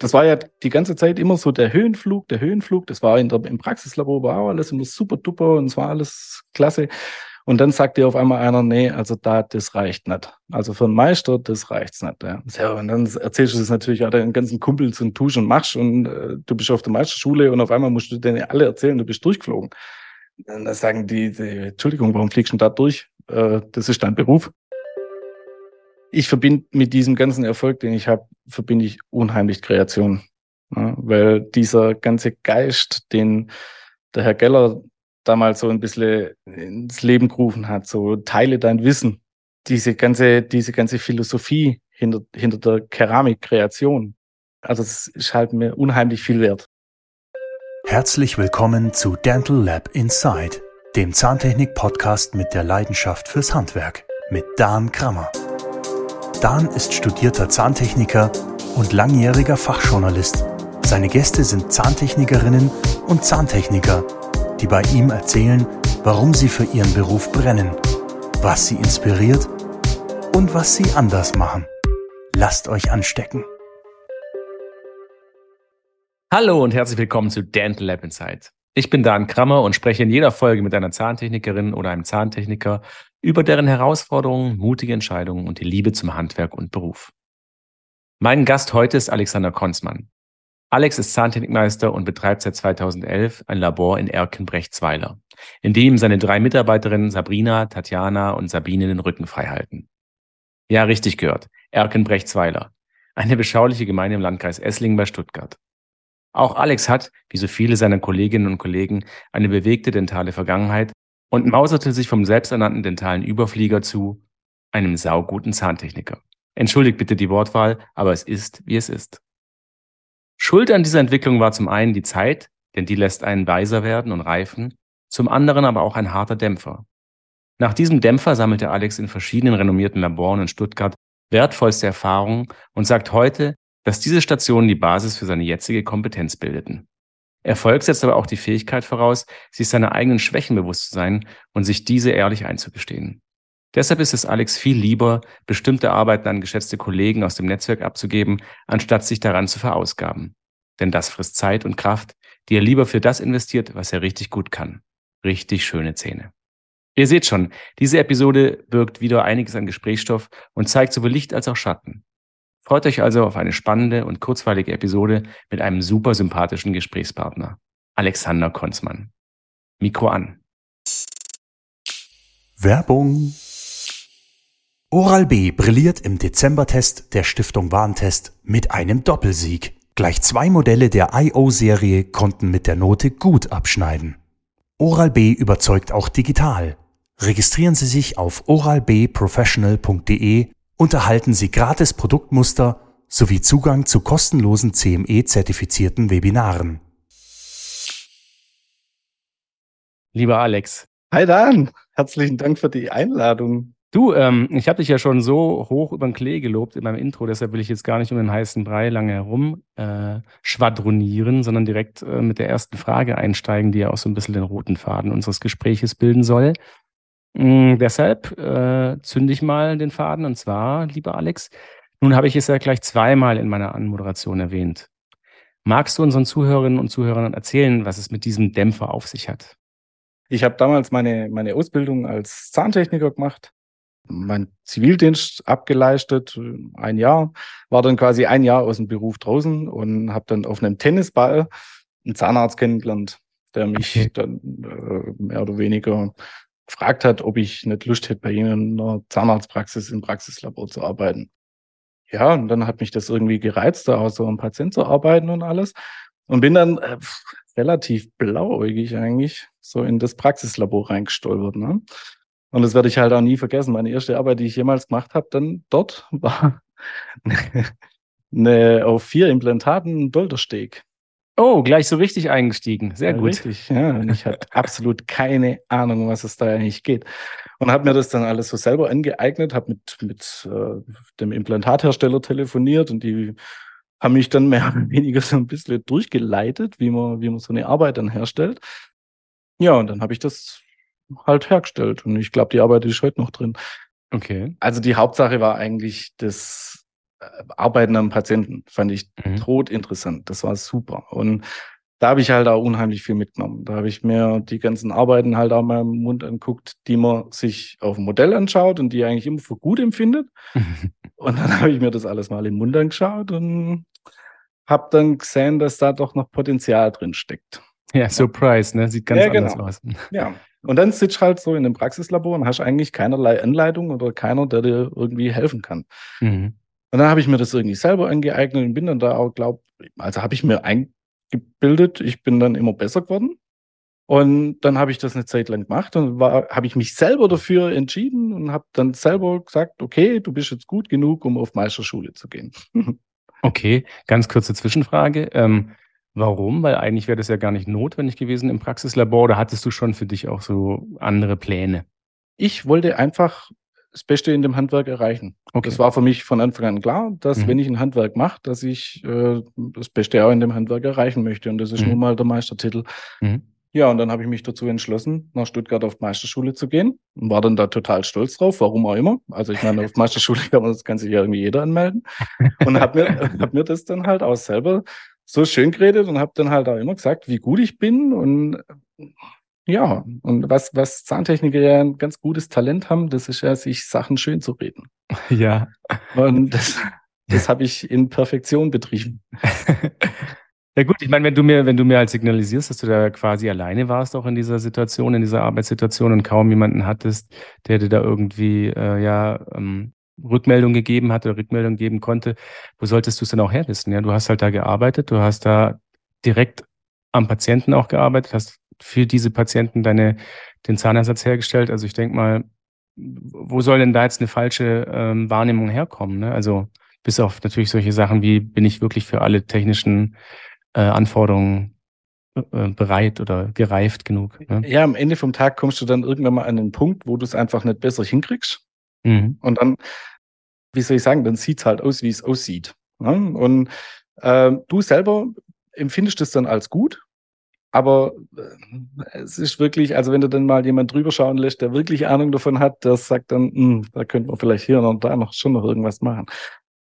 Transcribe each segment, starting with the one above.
das war ja die ganze Zeit immer so der Höhenflug, der Höhenflug. Das war in der, im Praxislabor, war auch alles immer super duper und es war alles klasse. Und dann sagt dir auf einmal einer, nee, also da, das reicht nicht. Also für einen Meister, das reicht's nicht. Ja. So, und dann erzählst du das natürlich auch deinen ganzen Kumpels und tust und machst und äh, du bist auf der Meisterschule und auf einmal musst du denen alle erzählen, du bist durchgeflogen. Und dann sagen die, die Entschuldigung, warum fliegst du da durch? Äh, das ist dein Beruf. Ich verbinde mit diesem ganzen Erfolg, den ich habe, verbinde ich unheimlich Kreation. Ja, weil dieser ganze Geist, den der Herr Geller damals so ein bisschen ins Leben gerufen hat, so teile dein Wissen. Diese ganze, diese ganze Philosophie hinter, hinter der Keramikkreation. Also es ist halt mir unheimlich viel wert. Herzlich willkommen zu Dental Lab Inside, dem Zahntechnik-Podcast mit der Leidenschaft fürs Handwerk mit Dan Krammer. Dan ist studierter Zahntechniker und langjähriger Fachjournalist. Seine Gäste sind Zahntechnikerinnen und Zahntechniker die bei ihm erzählen, warum sie für ihren Beruf brennen, was sie inspiriert und was sie anders machen. Lasst euch anstecken. Hallo und herzlich willkommen zu Dental Lab Insight. Ich bin Dan Krammer und spreche in jeder Folge mit einer Zahntechnikerin oder einem Zahntechniker über deren Herausforderungen, mutige Entscheidungen und die Liebe zum Handwerk und Beruf. Mein Gast heute ist Alexander Konzmann. Alex ist Zahntechnikmeister und betreibt seit 2011 ein Labor in Erkenbrechtsweiler, in dem seine drei Mitarbeiterinnen Sabrina, Tatjana und Sabine den Rücken frei halten. Ja, richtig gehört. Erkenbrechtsweiler. Eine beschauliche Gemeinde im Landkreis Esslingen bei Stuttgart. Auch Alex hat, wie so viele seiner Kolleginnen und Kollegen, eine bewegte dentale Vergangenheit und mauserte sich vom selbsternannten dentalen Überflieger zu einem sauguten Zahntechniker. Entschuldigt bitte die Wortwahl, aber es ist, wie es ist. Schuld an dieser Entwicklung war zum einen die Zeit, denn die lässt einen weiser werden und reifen, zum anderen aber auch ein harter Dämpfer. Nach diesem Dämpfer sammelte Alex in verschiedenen renommierten Laboren in Stuttgart wertvollste Erfahrungen und sagt heute, dass diese Stationen die Basis für seine jetzige Kompetenz bildeten. Erfolg setzt aber auch die Fähigkeit voraus, sich seiner eigenen Schwächen bewusst zu sein und sich diese ehrlich einzugestehen. Deshalb ist es Alex viel lieber, bestimmte Arbeiten an geschätzte Kollegen aus dem Netzwerk abzugeben, anstatt sich daran zu verausgaben. Denn das frisst Zeit und Kraft, die er lieber für das investiert, was er richtig gut kann. Richtig schöne Zähne. Ihr seht schon, diese Episode birgt wieder einiges an Gesprächsstoff und zeigt sowohl Licht als auch Schatten. Freut euch also auf eine spannende und kurzweilige Episode mit einem super sympathischen Gesprächspartner, Alexander Konzmann. Mikro an. Werbung Oral-B brilliert im Dezembertest der Stiftung Warentest mit einem Doppelsieg. Gleich zwei Modelle der IO-Serie konnten mit der Note gut abschneiden. Oral-B überzeugt auch digital. Registrieren Sie sich auf oralbprofessional.de und erhalten Sie gratis Produktmuster sowie Zugang zu kostenlosen CME-zertifizierten Webinaren. Lieber Alex. Hi Dan, herzlichen Dank für die Einladung. Du, ähm, ich habe dich ja schon so hoch über den Klee gelobt in meinem Intro, deshalb will ich jetzt gar nicht um den heißen Brei lange herum äh, schwadronieren, sondern direkt äh, mit der ersten Frage einsteigen, die ja auch so ein bisschen den roten Faden unseres Gespräches bilden soll. Mm, deshalb äh, zünde ich mal den Faden und zwar, lieber Alex, nun habe ich es ja gleich zweimal in meiner Anmoderation erwähnt. Magst du unseren Zuhörerinnen und Zuhörern erzählen, was es mit diesem Dämpfer auf sich hat? Ich habe damals meine, meine Ausbildung als Zahntechniker gemacht mein Zivildienst abgeleistet, ein Jahr, war dann quasi ein Jahr aus dem Beruf draußen und habe dann auf einem Tennisball einen Zahnarzt kennengelernt, der mich okay. dann äh, mehr oder weniger gefragt hat, ob ich nicht Lust hätte, bei Ihnen in einer Zahnarztpraxis im Praxislabor zu arbeiten. Ja, und dann hat mich das irgendwie gereizt, da auch so am Patient zu arbeiten und alles. Und bin dann äh, relativ blauäugig eigentlich so in das Praxislabor reingestolpert. Ne? Und das werde ich halt auch nie vergessen. Meine erste Arbeit, die ich jemals gemacht habe, dann dort war eine, auf vier Implantaten ein Doldersteg. Oh, gleich so richtig eingestiegen. Sehr ja, gut. Richtig, ja. Und ich hatte absolut keine Ahnung, was es da eigentlich geht. Und habe mir das dann alles so selber angeeignet, habe mit, mit äh, dem Implantathersteller telefoniert und die haben mich dann mehr oder weniger so ein bisschen durchgeleitet, wie man, wie man so eine Arbeit dann herstellt. Ja, und dann habe ich das halt hergestellt. Und ich glaube, die Arbeit ist heute noch drin. Okay. Also die Hauptsache war eigentlich das Arbeiten am Patienten fand ich mhm. totinteressant. Das war super. Und da habe ich halt auch unheimlich viel mitgenommen. Da habe ich mir die ganzen Arbeiten halt auch mal im Mund anguckt, die man sich auf dem Modell anschaut und die eigentlich immer für gut empfindet. und dann habe ich mir das alles mal im Mund angeschaut und habe dann gesehen, dass da doch noch Potenzial drin steckt. Ja, Surprise, ne? Sieht ganz ja, anders genau. aus. Ja. Und dann sitzt halt so in einem Praxislabor und hast eigentlich keinerlei Anleitung oder keiner, der dir irgendwie helfen kann. Mhm. Und dann habe ich mir das irgendwie selber angeeignet und bin dann da auch, glaube also habe ich mir eingebildet, ich bin dann immer besser geworden. Und dann habe ich das eine Zeit lang gemacht und habe ich mich selber dafür entschieden und habe dann selber gesagt, okay, du bist jetzt gut genug, um auf Meisterschule zu gehen. okay, ganz kurze Zwischenfrage. Ähm, warum? Weil eigentlich wäre das ja gar nicht notwendig gewesen im Praxislabor oder hattest du schon für dich auch so andere Pläne? Ich wollte einfach das Beste in dem Handwerk erreichen. Okay. Das war für mich von Anfang an klar, dass mhm. wenn ich ein Handwerk mache, dass ich äh, das Beste auch in dem Handwerk erreichen möchte. Und das ist mhm. nun mal der Meistertitel. Mhm. Ja, und dann habe ich mich dazu entschlossen, nach Stuttgart auf die Meisterschule zu gehen und war dann da total stolz drauf, warum auch immer. Also ich meine, auf Meisterschule kann man das Ganze ja irgendwie jeder anmelden. Und habe mir, hab mir das dann halt auch selber so schön geredet und habe dann halt auch immer gesagt, wie gut ich bin und ja, und was, was Zahntechniker ja ein ganz gutes Talent haben, das ist ja, sich Sachen schön zu reden. Ja. Und das, das habe ich in Perfektion betrieben. Ja gut, ich meine, wenn du mir, wenn du mir halt signalisierst, dass du da quasi alleine warst, auch in dieser Situation, in dieser Arbeitssituation und kaum jemanden hattest, der dir da irgendwie äh, ja ähm, Rückmeldung gegeben hat oder Rückmeldung geben konnte, wo solltest du es denn auch herwissen? Ja, du hast halt da gearbeitet, du hast da direkt am Patienten auch gearbeitet, hast für diese Patienten deine, den Zahnersatz hergestellt. Also ich denke mal, wo soll denn da jetzt eine falsche ähm, Wahrnehmung herkommen? Ne? Also bis auf natürlich solche Sachen wie, bin ich wirklich für alle technischen äh, Anforderungen äh, bereit oder gereift genug? Ne? Ja, am Ende vom Tag kommst du dann irgendwann mal an den Punkt, wo du es einfach nicht besser hinkriegst. Mhm. Und dann, wie soll ich sagen, dann sieht es halt aus, wie es aussieht. Ne? Und äh, du selber empfindest es dann als gut aber äh, es ist wirklich, also wenn du dann mal jemand drüber schauen lässt, der wirklich Ahnung davon hat, der sagt dann, hm, da könnte man vielleicht hier und da noch schon noch irgendwas machen.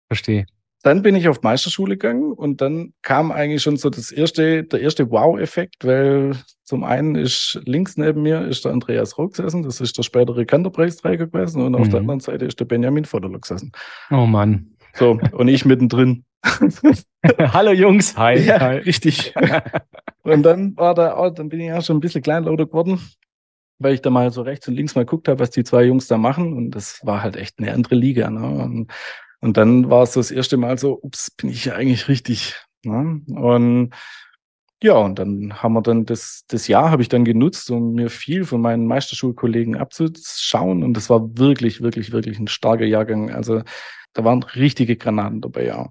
Verstehe. Dann bin ich auf Meisterschule gegangen und dann kam eigentlich schon so das erste, der erste Wow-Effekt, weil zum einen ist links neben mir ist der Andreas Rock gesessen, das ist der spätere Kanterpreisträger gewesen und mhm. auf der mhm. anderen Seite ist der Benjamin Vodolo gesessen. Oh Mann. So, und ich mittendrin. Hallo Jungs, hi. Ja, hi. richtig. und dann war da, oh, dann bin ich auch schon ein bisschen kleinlauter geworden, weil ich da mal so rechts und links mal geguckt habe, was die zwei Jungs da machen. Und das war halt echt eine andere Liga. Ne? Und, und dann war es so das erste Mal so, ups, bin ich ja eigentlich richtig. Ne? Und ja, und dann haben wir dann das, das Jahr habe ich dann genutzt, um mir viel von meinen Meisterschulkollegen abzuschauen. Und das war wirklich, wirklich, wirklich ein starker Jahrgang. Also da waren richtige Granaten dabei, ja.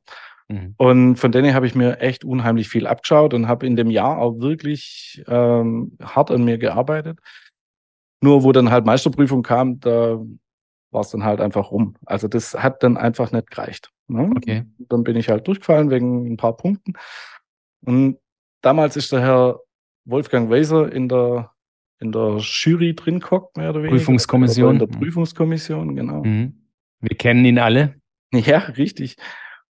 Mhm. Und von denen habe ich mir echt unheimlich viel abgeschaut und habe in dem Jahr auch wirklich ähm, hart an mir gearbeitet. Nur wo dann halt Meisterprüfung kam, da war es dann halt einfach rum. Also das hat dann einfach nicht gereicht. Ne? Okay. Dann bin ich halt durchgefallen wegen ein paar Punkten. Und damals ist der Herr Wolfgang Weiser in der, in der Jury drin gehockt, mehr oder weniger. Prüfungskommission. In der Prüfungskommission, genau. Mhm. Wir kennen ihn alle. Ja, richtig.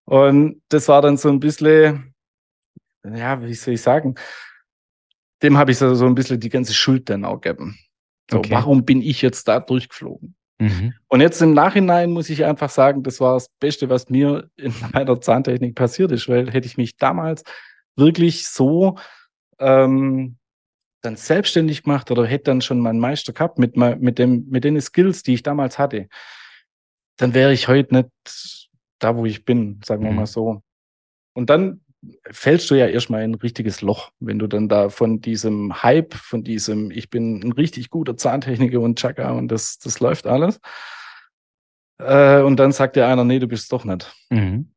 Und das war dann so ein bisschen, ja, wie soll ich sagen, dem habe ich so, so ein bisschen die ganze Schuld dann auch gegeben. So, okay. warum bin ich jetzt da durchgeflogen? Mhm. Und jetzt im Nachhinein muss ich einfach sagen, das war das Beste, was mir in meiner Zahntechnik passiert ist, weil hätte ich mich damals wirklich so ähm, dann selbstständig gemacht oder hätte dann schon meinen Meister gehabt mit, mit, dem, mit den Skills, die ich damals hatte, dann wäre ich heute nicht da, wo ich bin, sagen wir mhm. mal so. Und dann fällst du ja erstmal in ein richtiges Loch, wenn du dann da von diesem Hype, von diesem, ich bin ein richtig guter Zahntechniker und Chaka und das, das läuft alles. Äh, und dann sagt dir einer, nee, du bist doch nicht. Mhm.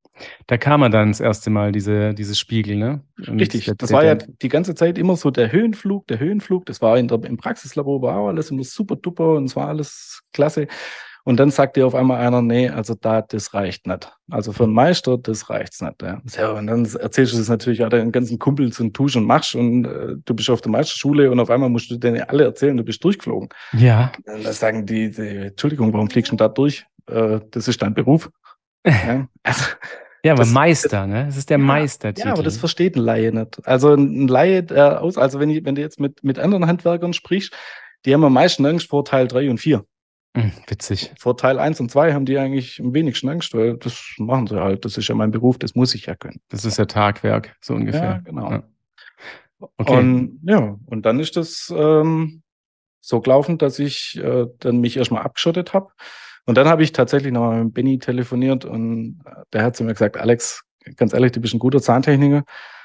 Da kam er dann das erste Mal, diese, dieses Spiegel, ne? Und Richtig, der, das war ja die ganze Zeit immer so der Höhenflug, der Höhenflug. Das war in der, im Praxislabor, war auch alles immer super duper und es war alles klasse. Und dann sagt dir auf einmal einer, nee, also da, das reicht nicht. Also für einen Meister, das reicht's nicht. Ja. und dann erzählst du das natürlich auch deinen ganzen Kumpels und tust und machst und äh, du bist auf der Meisterschule und auf einmal musst du denen alle erzählen, du bist durchgeflogen. Ja. Und dann sagen die, die Entschuldigung, warum fliegst du da durch? Äh, das ist dein Beruf. Ja, also, ja aber das, Meister, ne? Es ist der ja, Meistertitel. Ja, aber das versteht ein Laie nicht. Also ein Laie, der aus, also wenn, ich, wenn du jetzt mit, mit anderen Handwerkern sprichst, die haben am meisten Angst vor Teil 3 und 4. Hm, witzig. Vor Teil 1 und 2 haben die eigentlich am wenigsten Angst, weil das machen sie halt. Das ist ja mein Beruf, das muss ich ja können. Das ist ja Tagwerk, so ungefähr. Ja, genau. Ja. Okay. Und ja, und dann ist das ähm, so gelaufen, dass ich äh, dann mich erstmal abgeschottet habe. Und dann habe ich tatsächlich nochmal mit Benny telefoniert und äh, der hat zu mir gesagt, Alex, ganz ehrlich, du bist ein guter Zahntechniker,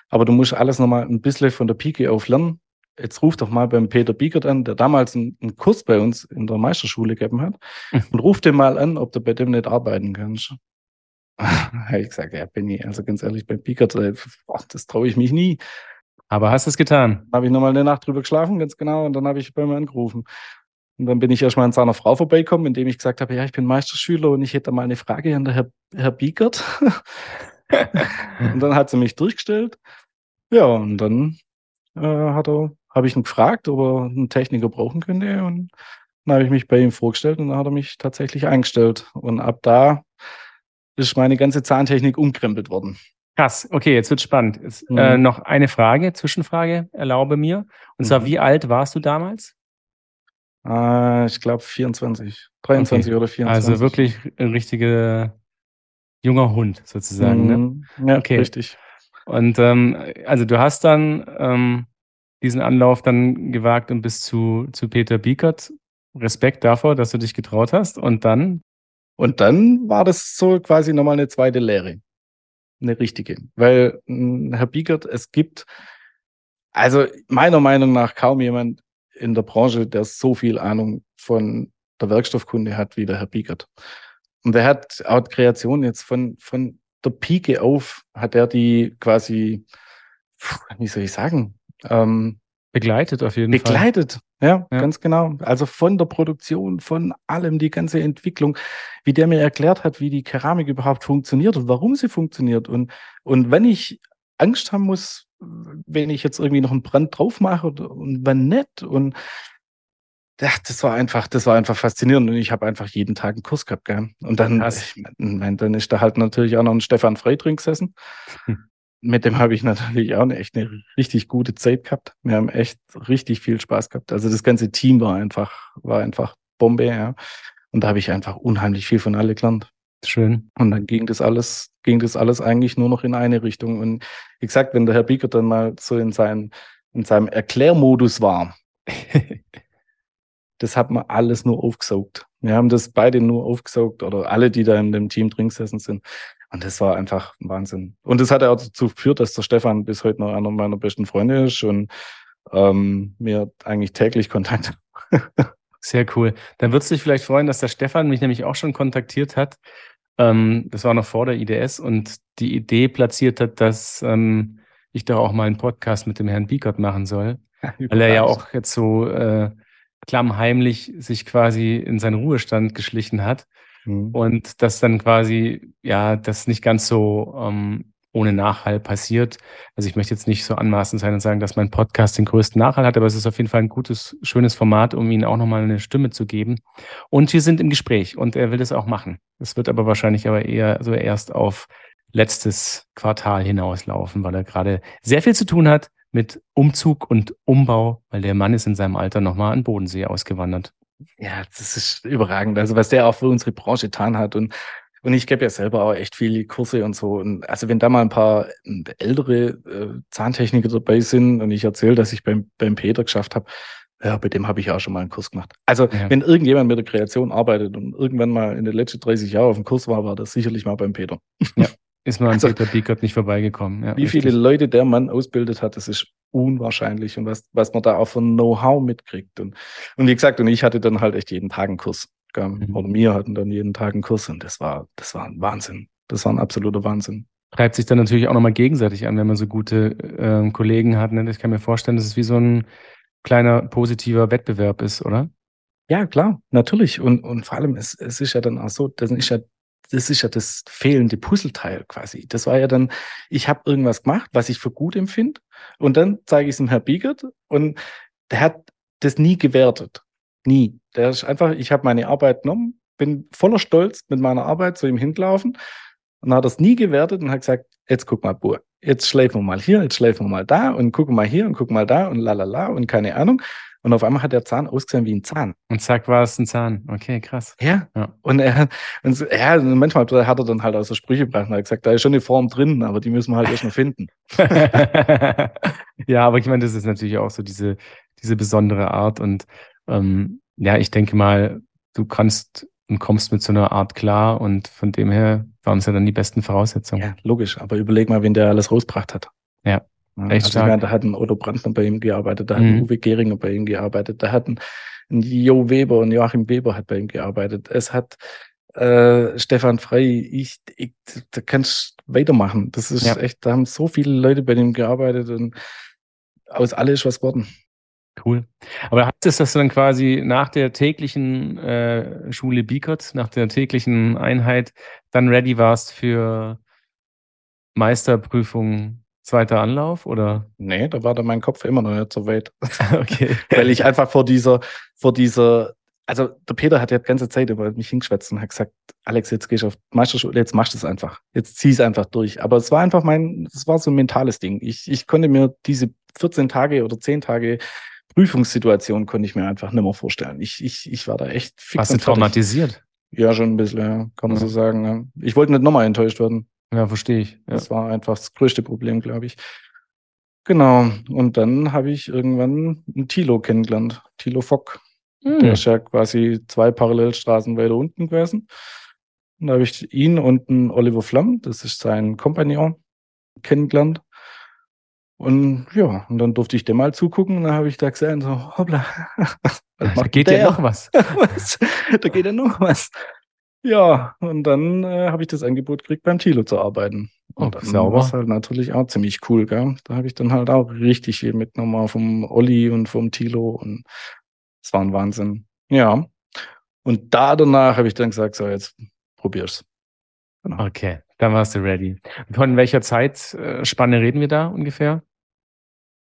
aber du musst alles nochmal ein bisschen von der Pike auf lernen jetzt ruf doch mal beim Peter Biegert an, der damals einen, einen Kurs bei uns in der Meisterschule gegeben hat, mhm. und ruf den mal an, ob du bei dem nicht arbeiten kannst. habe ich gesagt, ja, Benny, also ganz ehrlich, beim Biegert, äh, das traue ich mich nie. Aber hast du es getan? Habe ich nochmal eine Nacht drüber geschlafen, ganz genau, und dann habe ich bei mir angerufen. Und dann bin ich erstmal an seiner Frau vorbeikommen, indem ich gesagt habe, ja, ich bin Meisterschüler und ich hätte mal eine Frage an der Herr, Herr Biegert. und dann hat sie mich durchgestellt. Ja, und dann äh, hat er habe ich ihn gefragt, ob er einen Techniker brauchen könnte. Und dann habe ich mich bei ihm vorgestellt und dann hat er mich tatsächlich eingestellt. Und ab da ist meine ganze Zahntechnik umkrempelt worden. Krass, okay, jetzt wird spannend. Jetzt, mhm. äh, noch eine Frage, Zwischenfrage, erlaube mir. Und zwar, mhm. wie alt warst du damals? Äh, ich glaube 24, 23 okay. oder 24. Also wirklich ein richtiger junger Hund sozusagen. Ne? Mhm. Ne? Ja, okay. richtig. Und ähm, also du hast dann ähm, diesen Anlauf dann gewagt und bis zu, zu Peter Biekert. Respekt davor, dass du dich getraut hast. Und dann? Und dann war das so quasi nochmal eine zweite Lehre. Eine richtige. Weil, hm, Herr Biekert, es gibt, also meiner Meinung nach kaum jemand in der Branche, der so viel Ahnung von der Werkstoffkunde hat wie der Herr Biekert. Und er hat auch Kreation jetzt von, von der Pike auf, hat er die quasi, wie soll ich sagen, ähm, begleitet auf jeden begleitet, Fall. Begleitet, ja, ja, ganz genau. Also von der Produktion, von allem, die ganze Entwicklung, wie der mir erklärt hat, wie die Keramik überhaupt funktioniert und warum sie funktioniert. Und, und wenn ich Angst haben muss, wenn ich jetzt irgendwie noch einen Brand drauf mache und, und wenn nicht. Und ja, das war einfach, das war einfach faszinierend. Und ich habe einfach jeden Tag einen Kurs gehabt, gell? Und dann, ich mein, dann ist da halt natürlich auch noch ein Stefan Frey drin gesessen. Hm mit dem habe ich natürlich auch eine, echt eine richtig gute Zeit gehabt. Wir haben echt richtig viel Spaß gehabt. Also das ganze Team war einfach, war einfach Bombe, ja. Und da habe ich einfach unheimlich viel von alle gelernt. Schön. Und dann ging das alles, ging das alles eigentlich nur noch in eine Richtung. Und wie gesagt, wenn der Herr Bieger dann mal so in, sein, in seinem Erklärmodus war, das hat man alles nur aufgesaugt. Wir haben das beide nur aufgesaugt oder alle, die da in dem Team drin gesessen sind. Und das war einfach ein Wahnsinn. Und das hat auch dazu geführt, dass der Stefan bis heute noch einer meiner besten Freunde ist und ähm, mir eigentlich täglich Kontakt Sehr cool. Dann würdest du dich vielleicht freuen, dass der Stefan mich nämlich auch schon kontaktiert hat. Ähm, das war noch vor der IDS und die Idee platziert hat, dass ähm, ich doch auch mal einen Podcast mit dem Herrn Biekert machen soll. weil er ja auch jetzt so äh, klammheimlich sich quasi in seinen Ruhestand geschlichen hat. Mhm. Und das dann quasi, ja, das nicht ganz so ähm, ohne Nachhall passiert. Also ich möchte jetzt nicht so anmaßend sein und sagen, dass mein Podcast den größten Nachhall hat, aber es ist auf jeden Fall ein gutes, schönes Format, um ihm auch nochmal eine Stimme zu geben. Und wir sind im Gespräch und er will das auch machen. Es wird aber wahrscheinlich aber eher so erst auf letztes Quartal hinauslaufen, weil er gerade sehr viel zu tun hat mit Umzug und Umbau, weil der Mann ist in seinem Alter nochmal an Bodensee ausgewandert. Ja, das ist überragend. Also was der auch für unsere Branche getan hat und und ich gebe ja selber auch echt viele Kurse und so. Und also wenn da mal ein paar ähm, ältere äh, Zahntechniker dabei sind und ich erzähle, dass ich beim, beim Peter geschafft habe, ja, bei dem habe ich auch schon mal einen Kurs gemacht. Also ja. wenn irgendjemand mit der Kreation arbeitet und irgendwann mal in den letzten 30 Jahren auf dem Kurs war, war das sicherlich mal beim Peter. Ja. Ist man an also, Peter Biekert nicht vorbeigekommen. Ja, wie richtig. viele Leute der Mann ausbildet hat, das ist unwahrscheinlich und was, was man da auch von Know-how mitkriegt. Und, und wie gesagt, und ich hatte dann halt echt jeden Tag einen Kurs. Mhm. Oder mir hatten dann jeden Tag einen Kurs und das war, das war ein Wahnsinn. Das war ein absoluter Wahnsinn. Treibt sich dann natürlich auch nochmal gegenseitig an, wenn man so gute äh, Kollegen hat. Ne? Ich kann mir vorstellen, dass es wie so ein kleiner positiver Wettbewerb ist, oder? Ja, klar, natürlich. Und, und vor allem, es, es ist ja dann auch so, das ist ja das ist ja das fehlende Puzzleteil quasi. Das war ja dann, ich habe irgendwas gemacht, was ich für gut empfinde, und dann zeige ich es dem Herr Biegert und der hat das nie gewertet. Nie. Der ist einfach, ich habe meine Arbeit genommen, bin voller Stolz mit meiner Arbeit zu ihm hingelaufen Und hat es nie gewertet und hat gesagt, jetzt guck mal, Bur, jetzt schläfen wir mal hier, jetzt schläfen wir mal da und gucken mal hier und gucken mal da und lalala und keine Ahnung. Und auf einmal hat der Zahn ausgesehen wie ein Zahn. Und zack, war es ein Zahn. Okay, krass. Ja. ja. Und er, und so, ja, manchmal hat er dann halt aus der Sprüche gebracht und hat gesagt, da ist schon eine Form drin, aber die müssen wir halt erst noch finden. ja, aber ich meine, das ist natürlich auch so diese, diese besondere Art. Und ähm, ja, ich denke mal, du kannst und kommst mit so einer Art klar und von dem her waren es ja dann die besten Voraussetzungen. Ja, logisch. Aber überleg mal, wen der alles rausgebracht hat. Ja. Echt also stark. da hat ein Otto Brandner bei ihm gearbeitet, da hat mhm. Uwe Geringer bei ihm gearbeitet, da hat ein, ein Jo Weber und Joachim Weber hat bei ihm gearbeitet. Es hat äh, Stefan Frey, ich, ich da kannst weitermachen. Das ist ja. echt, da haben so viele Leute bei ihm gearbeitet und aus alles ist was geworden. Cool. Aber heißt es, dass du dann quasi nach der täglichen äh, Schule Biekert, nach der täglichen Einheit, dann ready warst für Meisterprüfung Zweiter Anlauf oder? Nee, da war dann mein Kopf immer noch nicht so weit. okay. Weil ich einfach vor dieser, vor dieser, also der Peter hat ja die ganze Zeit über mich hingeschwätzt und hat gesagt, Alex, jetzt gehst du auf Meisterschule, jetzt machst du es einfach. Jetzt zieh es einfach durch. Aber es war einfach mein, es war so ein mentales Ding. Ich, ich konnte mir diese 14 Tage oder 10 Tage Prüfungssituation konnte ich mir einfach nicht mehr vorstellen. Ich, ich, ich war da echt fix Warst du traumatisiert? Ja, schon ein bisschen, ja, kann man ja. so sagen. Ja. Ich wollte nicht nochmal enttäuscht werden. Ja, verstehe ich. Ja. Das war einfach das größte Problem, glaube ich. Genau. Und dann habe ich irgendwann einen Tilo kennengelernt. Tilo Fock. Mhm. Der ist ja quasi zwei Parallelstraßen weiter unten gewesen. Und da habe ich ihn und einen Oliver Flamm, das ist sein Kompagnon, kennengelernt. Und ja, und dann durfte ich dem mal zugucken und dann habe ich da gesehen, so, hoppla, da geht ja noch was. was. Da geht ja noch was. Ja, und dann äh, habe ich das Angebot gekriegt, beim Tilo zu arbeiten. Und oh, dann war es halt natürlich auch ziemlich cool, gell? Da habe ich dann halt auch richtig viel mitgenommen vom Olli und vom Tilo und es war ein Wahnsinn. Ja. Und da danach habe ich dann gesagt, so jetzt probier's. Genau. Okay, dann warst du ready. Von welcher Zeitspanne reden wir da ungefähr?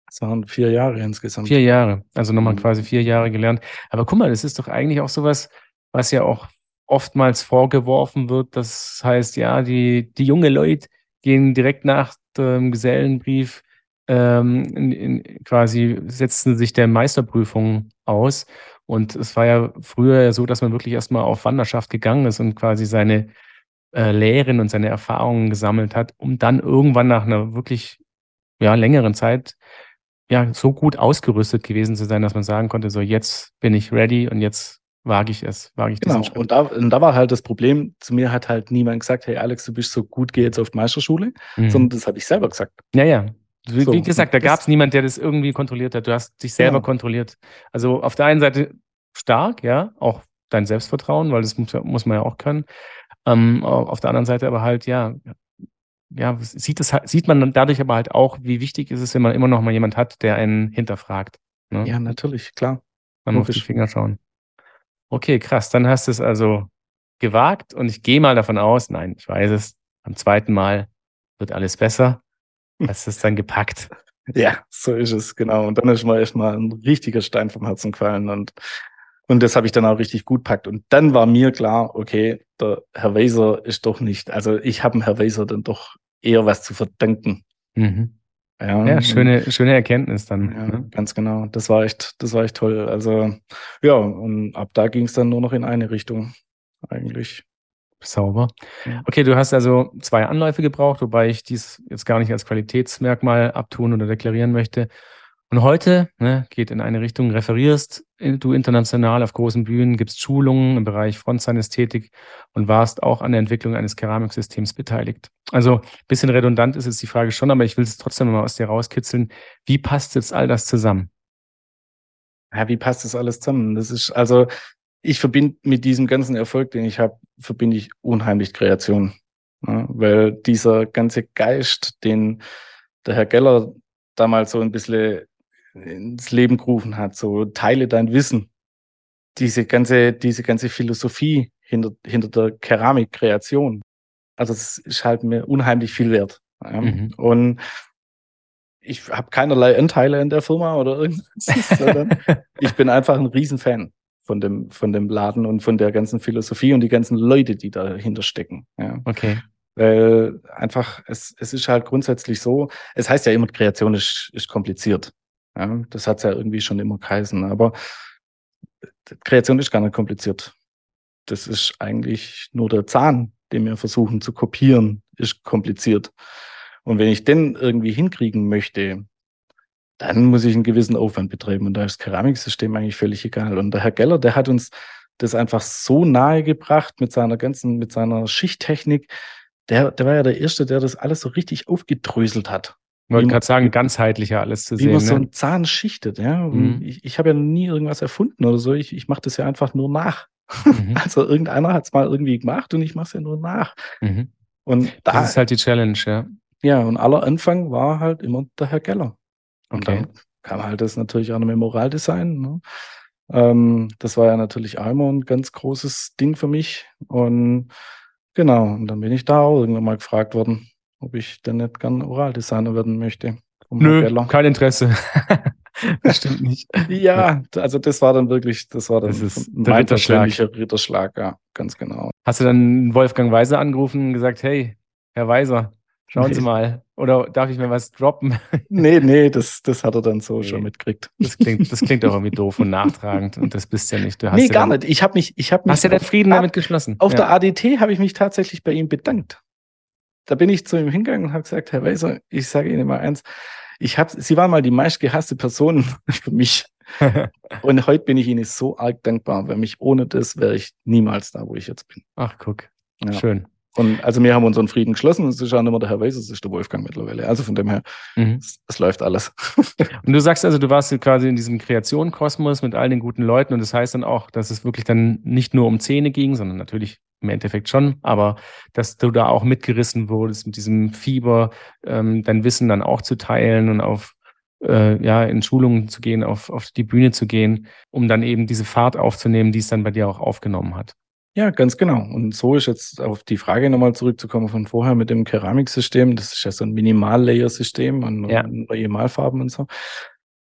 Es waren vier Jahre insgesamt. Vier Jahre, also nochmal mhm. quasi vier Jahre gelernt. Aber guck mal, das ist doch eigentlich auch sowas, was ja auch oftmals vorgeworfen wird. Das heißt, ja, die, die junge Leute gehen direkt nach dem Gesellenbrief ähm, in, in, quasi setzen sich der Meisterprüfung aus. Und es war ja früher so, dass man wirklich erstmal auf Wanderschaft gegangen ist und quasi seine äh, Lehren und seine Erfahrungen gesammelt hat, um dann irgendwann nach einer wirklich ja, längeren Zeit ja so gut ausgerüstet gewesen zu sein, dass man sagen konnte, so jetzt bin ich ready und jetzt wage ich es, wage ich genau. diesen Schritt. Und da, und da war halt das Problem, zu mir hat halt niemand gesagt, hey Alex, du bist so gut, geh jetzt auf die Meisterschule, mhm. sondern das habe ich selber gesagt. Ja, ja. Wie, so, wie gesagt, da gab es niemand, der das irgendwie kontrolliert hat. Du hast dich selber genau. kontrolliert. Also auf der einen Seite stark, ja, auch dein Selbstvertrauen, weil das muss, muss man ja auch können. Ähm, auf der anderen Seite aber halt, ja, ja, sieht, das, sieht man dadurch aber halt auch, wie wichtig ist es, wenn man immer noch mal jemand hat, der einen hinterfragt. Ne? Ja, natürlich, klar. Man muss auf die Finger schauen. Okay, krass. Dann hast du es also gewagt und ich gehe mal davon aus, nein, ich weiß es, am zweiten Mal wird alles besser. Hast es dann gepackt. Ja, so ist es, genau. Und dann ist mir erstmal ein richtiger Stein vom Herzen gefallen und, und das habe ich dann auch richtig gut packt. Und dann war mir klar, okay, der Herr Weiser ist doch nicht, also ich habe dem Herr Weiser dann doch eher was zu verdanken. Mhm. Ja, ja schöne, schöne Erkenntnis dann. Ja, ne? ganz genau. Das war echt, das war echt toll. Also, ja, und ab da ging es dann nur noch in eine Richtung, eigentlich. Sauber. Okay, du hast also zwei Anläufe gebraucht, wobei ich dies jetzt gar nicht als Qualitätsmerkmal abtun oder deklarieren möchte. Und heute ne, geht in eine Richtung, referierst du international auf großen Bühnen, gibst Schulungen im Bereich Frontzahnästhetik und warst auch an der Entwicklung eines Keramiksystems beteiligt. Also ein bisschen redundant ist jetzt die Frage schon, aber ich will es trotzdem mal aus dir rauskitzeln. Wie passt jetzt all das zusammen? Ja, wie passt das alles zusammen? Das ist also, ich verbinde mit diesem ganzen Erfolg, den ich habe, verbinde ich unheimlich Kreation. Ja, weil dieser ganze Geist, den der Herr Geller damals so ein bisschen ins Leben gerufen hat, so teile dein Wissen. Diese ganze, diese ganze Philosophie hinter, hinter der Keramikkreation. Also es ist halt mir unheimlich viel wert. Ja. Mhm. Und ich habe keinerlei Anteile in der Firma oder irgendwas, ich bin einfach ein Riesenfan von dem, von dem Laden und von der ganzen Philosophie und die ganzen Leute, die dahinter stecken. Ja. Okay. Weil einfach, es, es ist halt grundsätzlich so, es heißt ja immer, Kreation ist, ist kompliziert. Ja, das hat es ja irgendwie schon immer geheißen. Aber Kreation ist gar nicht kompliziert. Das ist eigentlich nur der Zahn, den wir versuchen zu kopieren, ist kompliziert. Und wenn ich den irgendwie hinkriegen möchte, dann muss ich einen gewissen Aufwand betreiben. Und da ist das Keramiksystem eigentlich völlig egal. Und der Herr Geller, der hat uns das einfach so nahe gebracht mit seiner ganzen, mit seiner Schichttechnik. Der, der war ja der Erste, der das alles so richtig aufgedröselt hat. Ich wollte gerade sagen, ganzheitlicher alles zu wie sehen. man so Ne? einen Zahn schichtet. Ja? Mhm. Ich, ich habe ja nie irgendwas erfunden oder so. Ich, ich mache das ja einfach nur nach. Mhm. Also irgendeiner hat es mal irgendwie gemacht und ich mache es ja nur nach. Mhm. Und da, Das ist halt die Challenge, ja. ja, und aller Anfang war halt immer der Herr Geller. Und Okay. dann kam halt das natürlich auch noch mit Moraldesign. Ne? Ähm, das war ja natürlich immer ein ganz großes Ding für mich. Und genau, und dann bin ich da auch irgendwann mal gefragt worden, ob ich denn nicht gern Oraldesigner werden möchte. Nö, Geller. kein Interesse. das stimmt nicht. Ja, also das war dann wirklich, das war dann Das ist mein Ritterschlag. Ritterschlag, ja, ganz genau. Hast du dann Wolfgang Weiser angerufen und gesagt, hey, Herr Weiser, schauen Nee. Sie mal. Oder darf ich mir was droppen? Nee, nee, das, das hat er dann so Nee. schon mitgekriegt. Das klingt, das klingt auch irgendwie doof und nachtragend. Und das bist ja nicht. Du hast Nee, ja gar dann, nicht. Ich habe mich, ich habe mich Hast ja den Frieden ab- damit geschlossen. Auf ja. der ADT habe ich mich tatsächlich bei ihm bedankt. Da bin ich zu ihm hingegangen und habe gesagt, Herr Weiser, ich sage Ihnen mal eins, ich hab, Sie waren mal die meistgehasste Person für mich. Und heute bin ich Ihnen so arg dankbar, weil mich ohne das wäre ich niemals da, wo ich jetzt bin. Ach, guck. Ja. Schön. Und also wir haben unseren Frieden geschlossen. Es ist auch nicht mehr der Herr Weiser, es ist der Wolfgang mittlerweile. Also von dem her, Mhm. es, es läuft alles. Und du sagst also, du warst quasi in diesem Kreationkosmos mit all den guten Leuten und das heißt dann auch, dass es wirklich dann nicht nur um Zähne ging, sondern natürlich im Endeffekt schon, aber dass du da auch mitgerissen wurdest mit diesem Fieber, ähm, dein Wissen dann auch zu teilen und auf äh, ja in Schulungen zu gehen, auf, auf die Bühne zu gehen, um dann eben diese Fahrt aufzunehmen, die es dann bei dir auch aufgenommen hat. Ja, ganz genau. Und so ist jetzt auf die Frage nochmal zurückzukommen von vorher mit dem Keramiksystem. Das ist ja so ein Minimal-Layer-System und Ja. Malfarben und so.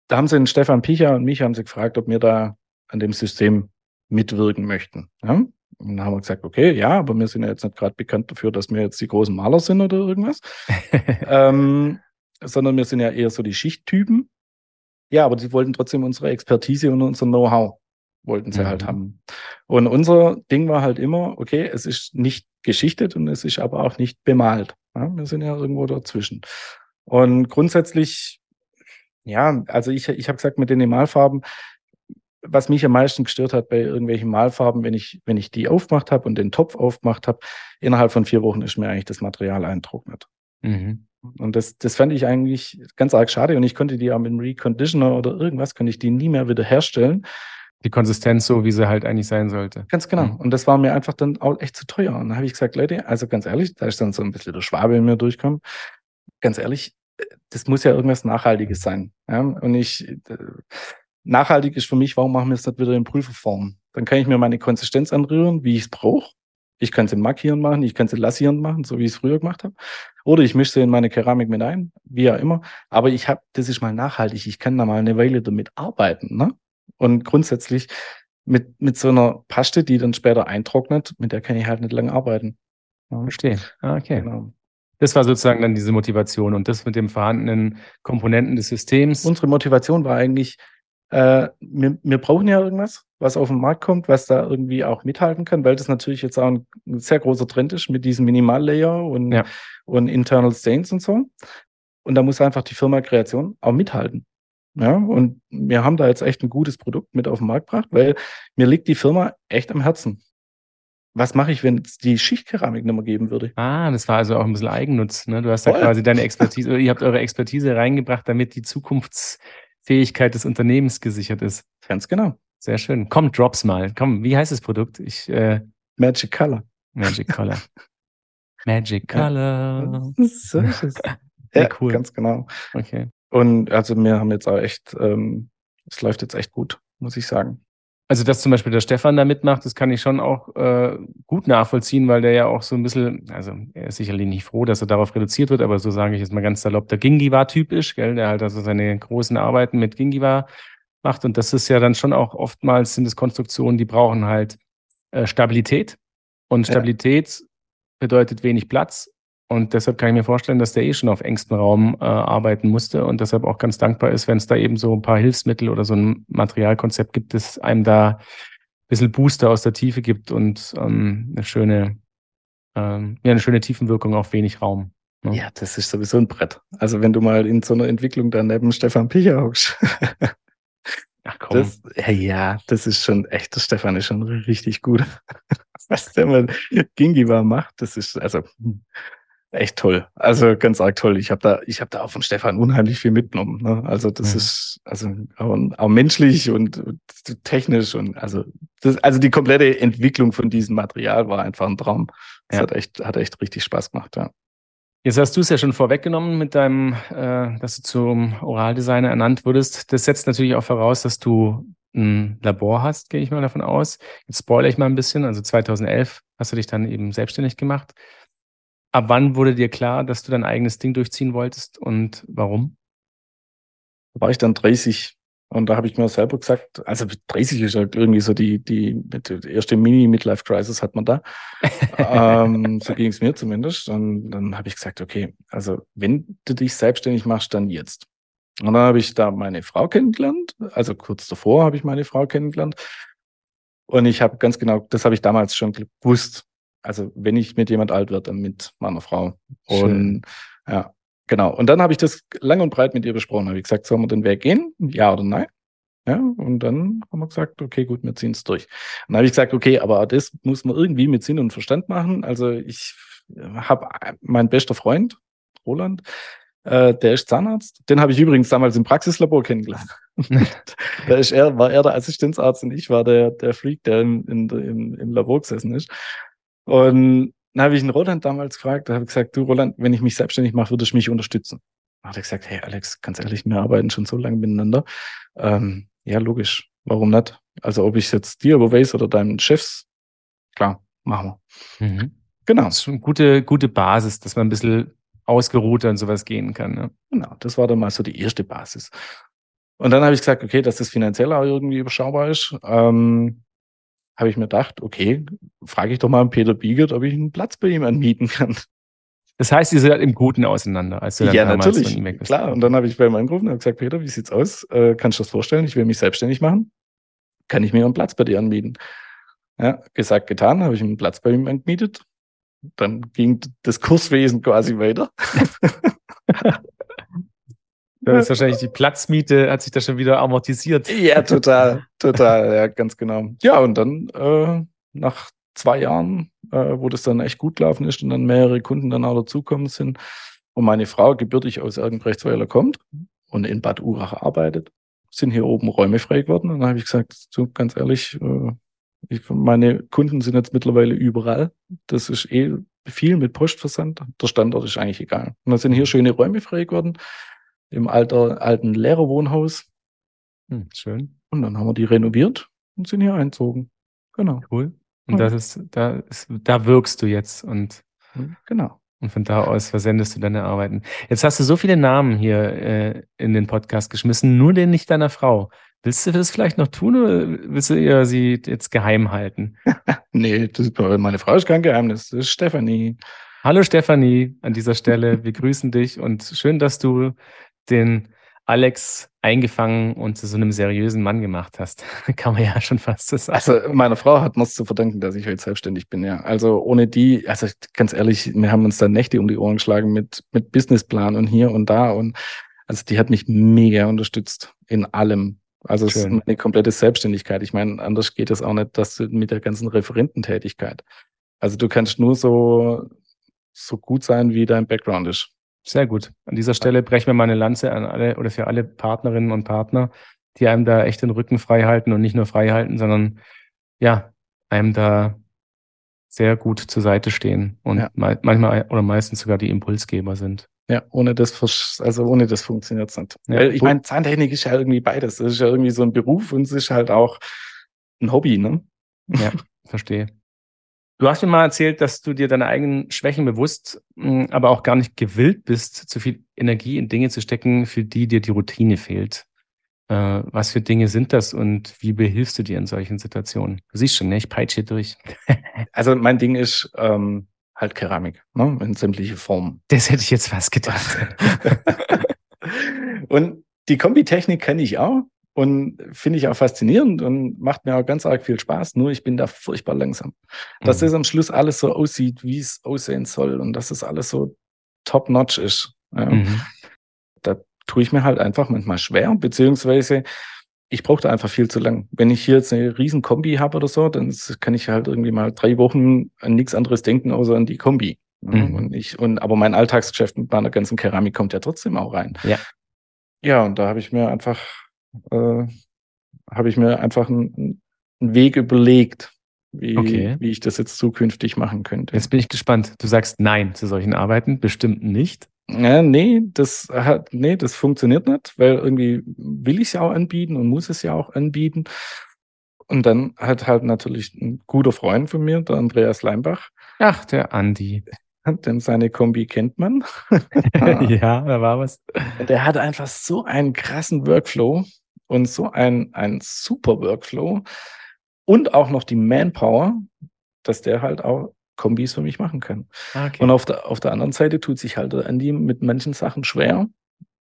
Da haben sie den Stefan Picher und mich haben sie gefragt, ob wir da an dem System mitwirken möchten. Ja? Und dann haben wir gesagt, okay, ja, aber wir sind ja jetzt nicht gerade bekannt dafür, dass wir jetzt die großen Maler sind oder irgendwas, ähm, sondern wir sind ja eher so die Schichttypen. Ja, aber die wollten trotzdem unsere Expertise und unser Know-how wollten sie Mhm. halt haben. Und unser Ding war halt immer, okay, es ist nicht geschichtet und es ist aber auch nicht bemalt. Ja, wir sind ja irgendwo dazwischen. Und grundsätzlich, ja, also ich, ich habe gesagt, mit den Malfarben, was mich am meisten gestört hat bei irgendwelchen Malfarben, wenn ich, wenn ich die aufgemacht habe und den Topf aufgemacht habe, innerhalb von vier Wochen ist mir eigentlich das Material eintrocknet. mhm. Und das, das fand ich eigentlich ganz arg schade. Und ich konnte die auch mit dem Reconditioner oder irgendwas, konnte ich die nie mehr wieder herstellen. Die Konsistenz so, wie sie halt eigentlich sein sollte. Ganz genau. Mhm. Und das war mir einfach dann auch echt zu teuer. Und dann habe ich gesagt, Leute, also ganz ehrlich, da ist dann so ein bisschen der Schwabe in mir durchkommen. Ganz ehrlich, äh, das muss ja irgendwas Nachhaltiges sein. Ja? Und ich, äh, nachhaltig ist für mich, warum machen wir es nicht wieder in Prüfverform? Dann kann ich mir meine Konsistenz anrühren, wie ich es brauche. Ich kann sie markieren machen, ich kann sie lassieren machen, so wie ich es früher gemacht habe. Oder ich mische sie in meine Keramik mit ein, wie auch immer. Aber ich habe, das ist mal nachhaltig. Ich kann da mal eine Weile damit arbeiten. Ne? Und grundsätzlich mit, mit so einer Paste, die dann später eintrocknet, mit der kann ich halt nicht lange arbeiten. Ja, Verstehe. Ah, okay. genau. Das war sozusagen dann diese Motivation und das mit den vorhandenen Komponenten des Systems. Unsere Motivation war eigentlich, äh, wir, wir brauchen ja irgendwas, was auf den Markt kommt, was da irgendwie auch mithalten kann, weil das natürlich jetzt auch ein, ein sehr großer Trend ist mit diesem Minimal-Layer und, Ja. und Internal Stains und so. Und da muss einfach die Firma Kreation auch mithalten. Ja, und wir haben da jetzt echt ein gutes Produkt mit auf den Markt gebracht, weil mir liegt die Firma echt am Herzen. Was mache ich, wenn es die Schichtkeramik nicht mehr geben würde? Ah, das war also auch ein bisschen Eigennutz. Ne? Du hast da Voll. quasi deine Expertise, ihr habt eure Expertise reingebracht, damit die Zukunftsfähigkeit des Unternehmens gesichert ist. Ganz genau. Sehr schön. Komm, drops mal. Komm, wie heißt das Produkt? Ich, äh, Magic Color. Magic Color. Magic. Color. So ist es. Ja, cool. Ganz genau. Okay. Und also wir haben jetzt auch echt, ähm, es läuft jetzt echt gut, muss ich sagen. Also, dass zum Beispiel der Stefan da mitmacht, das kann ich schon auch äh, gut nachvollziehen, weil der ja auch so ein bisschen, also er ist sicherlich nicht froh, dass er darauf reduziert wird, aber so sage ich jetzt mal ganz salopp, der Gingiva-Typ ist, gell, der halt also seine großen Arbeiten mit Gingiva macht. Und das ist ja dann schon auch oftmals sind es Konstruktionen, die brauchen halt äh, Stabilität. Und Ja. Stabilität bedeutet wenig Platz. Und deshalb kann ich mir vorstellen, dass der eh schon auf engstem Raum äh, arbeiten musste und deshalb auch ganz dankbar ist, wenn es da eben so ein paar Hilfsmittel oder so ein Materialkonzept gibt, das einem da ein bisschen Booster aus der Tiefe gibt und ähm, eine schöne, ähm, ja, eine schöne Tiefenwirkung auf wenig Raum. Ne? Ja, das ist sowieso ein Brett. Also wenn du mal in so einer Entwicklung da neben Stefan Picher hockst. Ach komm. Das, ja, das ist schon echt, der Stefan ist schon richtig gut. Was der mal Gingiva macht, das ist also echt toll. Also ganz arg toll. Ich habe da, ich habe da auch von Stefan unheimlich viel mitgenommen. Ne? Also das mhm. ist also auch, auch menschlich und, und, technisch und also das, also die komplette Entwicklung von diesem Material war einfach ein Traum. Das ja. hat echt, hat echt richtig Spaß gemacht. Ja. Jetzt hast du es ja schon vorweggenommen mit deinem, äh, dass du zum Oraldesigner ernannt wurdest. Das setzt natürlich auch voraus, dass du ein Labor hast, gehe ich mal davon aus. Jetzt spoilere ich mal ein bisschen. Also 2011 hast du dich dann eben selbstständig gemacht. Ab wann wurde dir klar, dass du dein eigenes Ding durchziehen wolltest und warum? Da war ich dann 30 und da habe ich mir selber gesagt, also 30 ist halt irgendwie so die, die, die erste Mini-Midlife-Crisis hat man da. ähm, so ging es mir zumindest. Und dann habe ich gesagt, okay, also wenn du dich selbstständig machst, dann jetzt. Und dann habe ich da meine Frau kennengelernt. Also kurz davor habe ich meine Frau kennengelernt. Und ich habe ganz genau, das habe ich damals schon gewusst also wenn ich mit jemand alt werde, dann mit meiner Frau. Schön. Und ja, genau. Und dann habe ich das lang und breit mit ihr besprochen. Habe ich gesagt, sollen wir den Weg gehen? Ja oder nein? Ja, und dann haben wir gesagt, okay, gut, wir ziehen es durch. Und dann habe ich gesagt, okay, aber das muss man irgendwie mit Sinn und Verstand machen. Also ich habe mein bester Freund, Roland, äh, der ist Zahnarzt. Den habe ich übrigens damals im Praxislabor kennengelernt. da ist er, war er der Assistenzarzt und ich war der, der Freak, der in, in, im, im Labor gesessen ist. Und dann habe ich einen Roland damals gefragt, da habe ich gesagt, du Roland, wenn ich mich selbstständig mache, würdest du mich unterstützen? Dann hat er gesagt, hey Alex, ganz ehrlich, wir arbeiten schon so lange miteinander. Ähm, ja, logisch. Warum nicht? Also ob ich jetzt dir überweise oder deinen Chefs, klar, machen wir. Mhm. Genau. Das ist eine gute, gute Basis, dass man ein bisschen ausgeruhter und sowas gehen kann. Ne? Genau, das war dann mal so die erste Basis. Und dann habe ich gesagt, okay, dass das finanziell auch irgendwie überschaubar ist. Ähm, habe ich mir gedacht, okay, frage ich doch mal Peter Biegert, ob ich einen Platz bei ihm anmieten kann. Das heißt, ihr seid im Guten auseinander, als du dann Ja, natürlich. Klar. Und dann habe ich bei ihm angerufen und gesagt, Peter, wie sieht's aus? Äh, kannst du das vorstellen? Ich will mich selbstständig machen. Kann ich mir einen Platz bei dir anmieten? Ja, gesagt, getan, habe ich einen Platz bei ihm angemietet. Dann ging das Kurswesen quasi weiter. Da ist wahrscheinlich die Platzmiete, hat sich da schon wieder amortisiert. Ja, total, total, ja, ganz genau. Ja, und dann äh, nach zwei Jahren, äh, wo das dann echt gut gelaufen ist und dann mehrere Kunden dann auch dazukommen sind und meine Frau gebürtig aus Ergenbrechtsweiler kommt und in Bad Urach arbeitet, sind hier oben Räume frei geworden. Und dann habe ich gesagt, so ganz ehrlich, äh, ich, meine Kunden sind jetzt mittlerweile überall. Das ist eh viel mit Postversand. Der Standort ist eigentlich egal. Und dann sind hier schöne Räume frei geworden im alter, alten Lehrerwohnhaus. Hm, schön. Und dann haben wir die renoviert und sind hier einzogen. Genau. Cool. Und ja. das ist, da ist, da wirkst du jetzt und hm, genau. Und von da aus versendest du deine Arbeiten. Jetzt hast du so viele Namen hier äh, in den Podcast geschmissen, nur den nicht deiner Frau. Willst du das vielleicht noch tun oder willst du ihr sie jetzt geheim halten? nee, das, meine Frau ist kein Geheimnis. Das ist Stefanie. Hallo Stefanie an dieser Stelle. Wir grüßen dich und schön, dass du den Alex eingefangen und zu so einem seriösen Mann gemacht hast. Kann man ja schon fast so sagen. Also meiner Frau hat es zu verdanken, dass ich heute selbstständig bin, ja. Also ohne die, also ganz ehrlich, wir haben uns da Nächte um die Ohren geschlagen mit, mit Businessplan und hier und da und also die hat mich mega unterstützt in allem. Also es ist eine komplette Selbstständigkeit. Ich meine, anders geht es auch nicht, dass du mit der ganzen Referententätigkeit. Also du kannst nur so, so gut sein, wie dein Background ist. Sehr gut. An dieser Stelle brechen wir meine Lanze an alle oder für alle Partnerinnen und Partner, die einem da echt den Rücken frei halten und nicht nur frei halten, sondern ja, einem da sehr gut zur Seite stehen und ja. manchmal oder meistens sogar die Impulsgeber sind. Ja, ohne das, also ohne das funktioniert es nicht. Ja. Weil ich meine, Zahntechnik ist ja irgendwie beides. Das ist ja irgendwie so ein Beruf und es ist halt auch ein Hobby, ne? Ja, verstehe. Du hast mir mal erzählt, dass du dir deine eigenen Schwächen bewusst, hm, aber auch gar nicht gewillt bist, zu viel Energie in Dinge zu stecken, für die dir die Routine fehlt. Äh, was für Dinge sind das und wie behilfst du dir in solchen Situationen? Du siehst schon, ne? ich peitsche durch. also mein Ding ist, ähm, halt Keramik, ne? in sämtliche Formen. Das hätte ich jetzt fast gedacht. und die Kombitechnik kenne ich auch und finde ich auch faszinierend und macht mir auch ganz arg viel Spaß. Nur ich bin da furchtbar langsam. Dass mhm. das am Schluss alles so aussieht, wie es aussehen soll und dass es das alles so top-notch ist. Ja. Mhm. Da tue ich mir halt einfach manchmal schwer, beziehungsweise ich brauche da einfach viel zu lang. Wenn ich hier jetzt eine riesen Kombi habe oder so, dann kann ich halt irgendwie mal drei Wochen an nichts anderes denken, außer an die Kombi. Mhm. Und ich, und, aber mein Alltagsgeschäft mit meiner ganzen Keramik kommt ja trotzdem auch rein. Ja. Ja, und da habe ich mir einfach, äh, habe ich mir einfach einen, einen Weg überlegt, wie, okay. wie ich das jetzt zukünftig machen könnte. Jetzt bin ich gespannt. Du sagst Nein zu solchen Arbeiten, bestimmt nicht. Ja, nee, das hat, nee, das funktioniert nicht, weil irgendwie will ich es ja auch anbieten und muss es ja auch anbieten. Und dann hat halt natürlich ein guter Freund von mir, der Andreas Leimbach. Ach, der Andi. Denn seine Kombi kennt man. ja, da war was. Der hat einfach so einen krassen Workflow und so ein, ein super Workflow und auch noch die Manpower, dass der halt auch Kombis für mich machen kann. Ah, okay. Und auf der, auf der anderen Seite tut sich halt Andy mit manchen Sachen schwer.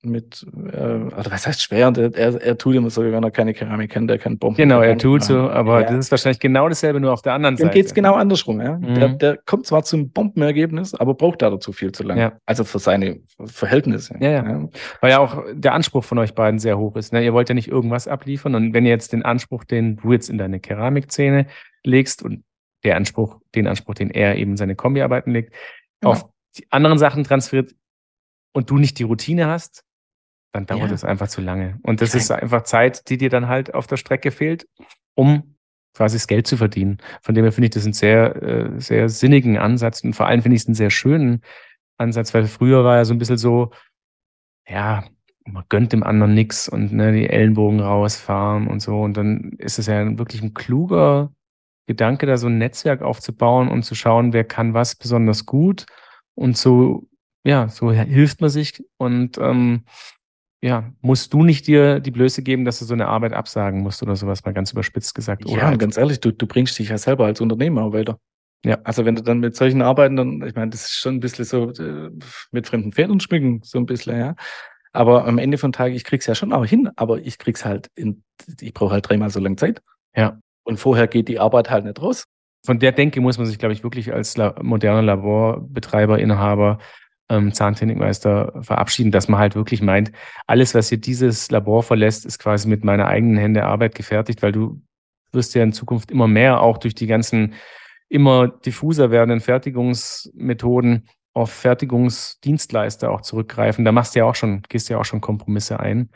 Mit, äh, oder was heißt schwer? Er, er tut immer so, wenn er keine Keramik kennt, der kann Bomben. Genau, er tut so, aber ja. das ist wahrscheinlich genau dasselbe, nur auf der anderen Seite. Dann geht es genau andersrum. Ja? Mhm. Der, der kommt zwar zum Bombenergebnis, aber braucht da dazu viel zu lange. Ja. Also für seine Verhältnisse. Ja, ja. Weil ja auch der Anspruch von euch beiden sehr hoch ist. Ne? Ihr wollt ja nicht irgendwas abliefern und wenn ihr jetzt den Anspruch, den du jetzt in deine Keramikszene legst und der Anspruch, den Anspruch, den er eben seine Kombiarbeiten legt, ja. auf die anderen Sachen transferiert und du nicht die Routine hast, dann dauert es ja. einfach zu lange. Und das ist einfach Zeit, die dir dann halt auf der Strecke fehlt, um quasi das Geld zu verdienen. Von dem her finde ich das einen sehr, äh, sehr sinnigen Ansatz und vor allem finde ich es einen sehr schönen Ansatz, weil früher war ja so ein bisschen so, ja, man gönnt dem anderen nichts und ne, die Ellenbogen rausfahren und so. Und dann ist es ja wirklich ein kluger Gedanke, da so ein Netzwerk aufzubauen und zu schauen, wer kann was besonders gut. Und so, ja, so hilft man sich und ähm, ja, musst du nicht dir die Blöße geben, dass du so eine Arbeit absagen musst oder sowas, mal ganz überspitzt gesagt. Oder ja, halt ganz ehrlich, du, du bringst dich ja selber als Unternehmer weiter. Ja. Also wenn du dann mit solchen Arbeiten, dann, ich meine, das ist schon ein bisschen so äh, mit fremden Pferden schmücken, so ein bisschen, ja. Aber am Ende von Tag, ich krieg's ja schon auch hin, aber ich krieg's halt in, ich brauche halt dreimal so lange Zeit. Ja. Und vorher geht die Arbeit halt nicht raus. Von der Denke muss man sich, glaube ich, wirklich als la moderner Laborbetreiber, Inhaber, ähm, Zahntechnikmeister verabschieden, dass man halt wirklich meint, alles, was hier dieses Labor verlässt, ist quasi mit meiner eigenen Hände Arbeit gefertigt, weil du wirst ja in Zukunft immer mehr auch durch die ganzen immer diffuser werdenden Fertigungsmethoden auf Fertigungsdienstleister auch zurückgreifen. Da machst du ja auch schon, gehst ja auch schon Kompromisse ein.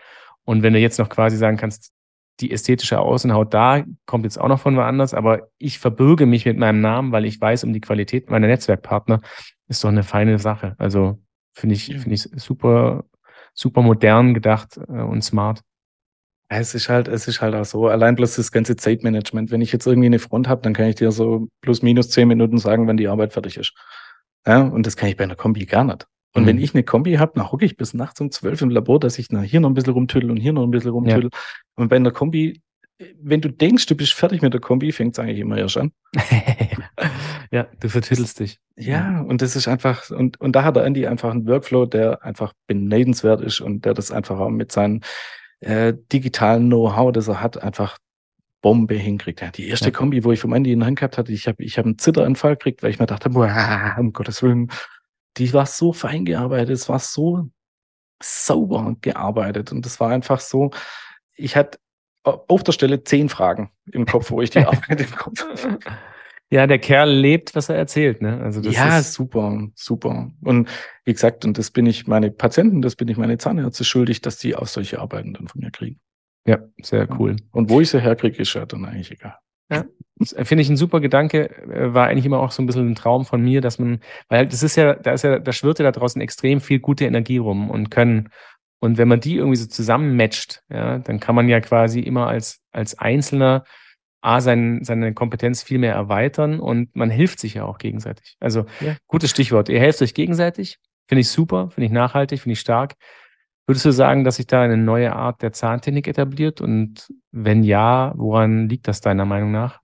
Und wenn du jetzt noch quasi sagen kannst, die ästhetische Außenhaut da kommt jetzt auch noch von woanders, aber ich verbürge mich mit meinem Namen, weil ich weiß um die Qualität meiner Netzwerkpartner, ist doch eine feine Sache. Also finde ich, finde ich super, super modern gedacht äh, und smart. Es ist halt, es ist halt auch so, allein bloß das ganze Zeitmanagement. Wenn ich jetzt irgendwie eine Front habe, dann kann ich dir so plus minus zehn Minuten sagen, wenn die Arbeit fertig ist. Ja, und das kann ich bei einer Kombi gar nicht. Und mhm. wenn ich eine Kombi habe, dann hocke ich bis nachts um zwölf im Labor, dass ich hier noch ein bisschen rumtüdel und hier noch ein bisschen rumtüdel. Ja. Und bei einer Kombi, wenn du denkst, du bist fertig mit der Kombi, fängt es eigentlich immer erst an. ja, du vertüdelst dich. Ja, und das ist einfach, und, und da hat der Andy einfach einen Workflow, der einfach beneidenswert ist und der das einfach auch mit seinem äh, digitalen Know-how, das er hat, einfach Bombe hinkriegt. Ja, die erste ja. Kombi, wo ich vom Andy in der Hand gehabt hatte, ich habe ich hab einen Zitteranfall gekriegt, weil ich mir dachte, boah, um Gottes Willen, die war so fein gearbeitet, es war so sauber gearbeitet und es war einfach so, ich hatte auf der Stelle zehn Fragen im Kopf, wo ich die Arbeit im Kopf Ja, der Kerl lebt, was er erzählt, ne? Also das ja, ist super, super. Und wie gesagt, und das bin ich meine Patienten, das bin ich meine Zahnärzte schuldig, dass die auch solche Arbeiten dann von mir kriegen. Ja, sehr cool. Und wo ich sie herkriege, ist ja dann eigentlich egal. Ja, finde ich ein super Gedanke. Äh, war eigentlich immer auch so ein bisschen ein Traum von mir, dass man, weil das ist ja, da ist ja, da schwirrt ja da draußen extrem viel gute Energie rum und können. Und wenn man die irgendwie so zusammenmatcht, ja, dann kann man ja quasi immer als, als Einzelner A, sein, seine Kompetenz viel mehr erweitern und man hilft sich ja auch gegenseitig. Also, ja. gutes Stichwort. Ihr helft euch gegenseitig. Finde ich super, finde ich nachhaltig, finde ich stark. Würdest du sagen, dass sich da eine neue Art der Zahntechnik etabliert? Und wenn ja, woran liegt das deiner Meinung nach?